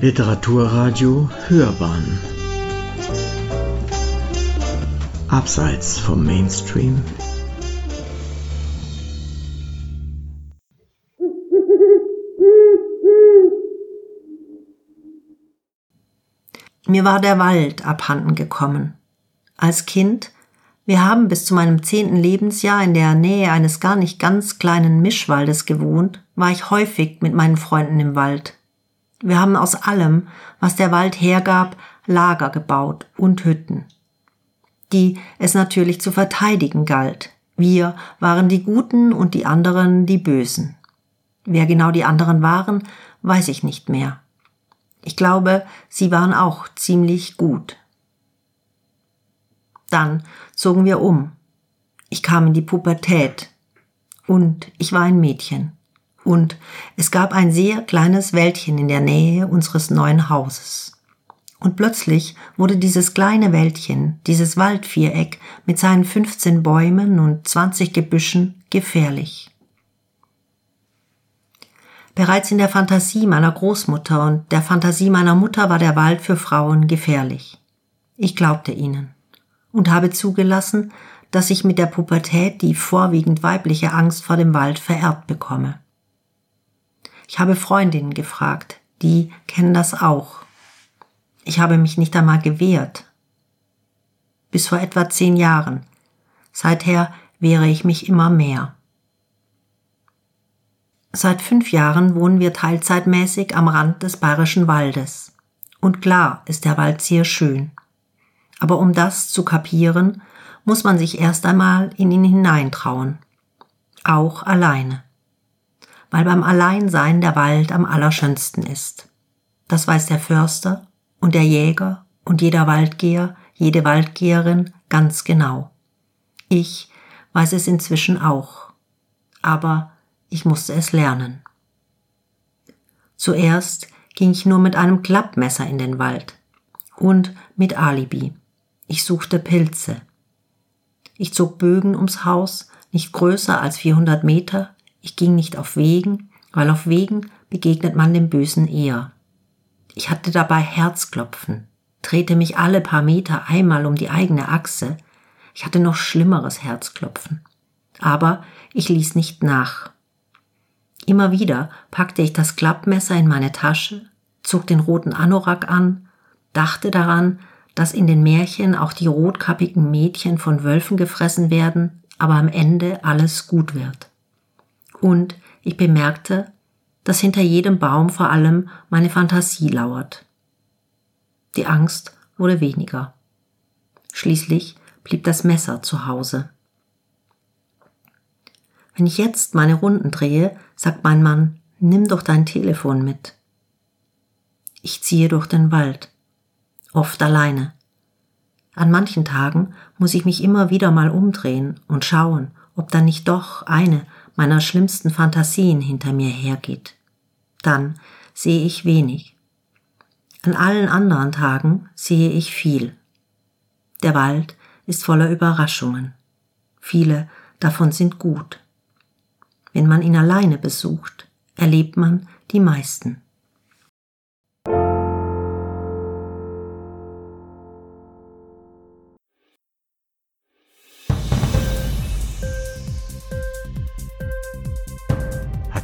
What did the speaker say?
Literaturradio Hörbahn Abseits vom Mainstream Mir war der Wald abhanden gekommen. Als Kind, wir haben bis zu meinem zehnten Lebensjahr in der Nähe eines gar nicht ganz kleinen Mischwaldes gewohnt, war ich häufig mit meinen Freunden im Wald. Wir haben aus allem, was der Wald hergab, Lager gebaut und Hütten, die es natürlich zu verteidigen galt. Wir waren die Guten und die anderen die Bösen. Wer genau die anderen waren, weiß ich nicht mehr. Ich glaube, sie waren auch ziemlich gut. Dann zogen wir um. Ich kam in die Pubertät. Und ich war ein Mädchen. Und es gab ein sehr kleines Wäldchen in der Nähe unseres neuen Hauses. Und plötzlich wurde dieses kleine Wäldchen, dieses Waldviereck mit seinen 15 Bäumen und 20 Gebüschen gefährlich. Bereits in der Fantasie meiner Großmutter und der Fantasie meiner Mutter war der Wald für Frauen gefährlich. Ich glaubte ihnen und habe zugelassen, dass ich mit der Pubertät die vorwiegend weibliche Angst vor dem Wald vererbt bekomme. Ich habe Freundinnen gefragt, die kennen das auch. Ich habe mich nicht einmal gewehrt. Bis vor etwa zehn Jahren. Seither wehre ich mich immer mehr. Seit fünf Jahren wohnen wir teilzeitmäßig am Rand des bayerischen Waldes. Und klar ist der Wald sehr schön. Aber um das zu kapieren, muss man sich erst einmal in ihn hineintrauen. Auch alleine. Weil beim Alleinsein der Wald am allerschönsten ist. Das weiß der Förster und der Jäger und jeder Waldgeher, jede Waldgeherin ganz genau. Ich weiß es inzwischen auch. Aber ich musste es lernen. Zuerst ging ich nur mit einem Klappmesser in den Wald und mit Alibi. Ich suchte Pilze. Ich zog Bögen ums Haus, nicht größer als 400 Meter. Ich ging nicht auf Wegen, weil auf Wegen begegnet man dem Bösen eher. Ich hatte dabei Herzklopfen, drehte mich alle paar Meter einmal um die eigene Achse. Ich hatte noch schlimmeres Herzklopfen. Aber ich ließ nicht nach. Immer wieder packte ich das Klappmesser in meine Tasche, zog den roten Anorak an, dachte daran, dass in den Märchen auch die rotkappigen Mädchen von Wölfen gefressen werden, aber am Ende alles gut wird. Und ich bemerkte, dass hinter jedem Baum vor allem meine Fantasie lauert. Die Angst wurde weniger. Schließlich blieb das Messer zu Hause. Wenn ich jetzt meine Runden drehe, sagt mein Mann, nimm doch dein Telefon mit. Ich ziehe durch den Wald oft alleine. An manchen Tagen muss ich mich immer wieder mal umdrehen und schauen, ob dann nicht doch eine meiner schlimmsten Fantasien hinter mir hergeht. Dann sehe ich wenig. An allen anderen Tagen sehe ich viel. Der Wald ist voller Überraschungen. Viele davon sind gut. Wenn man ihn alleine besucht, erlebt man die meisten.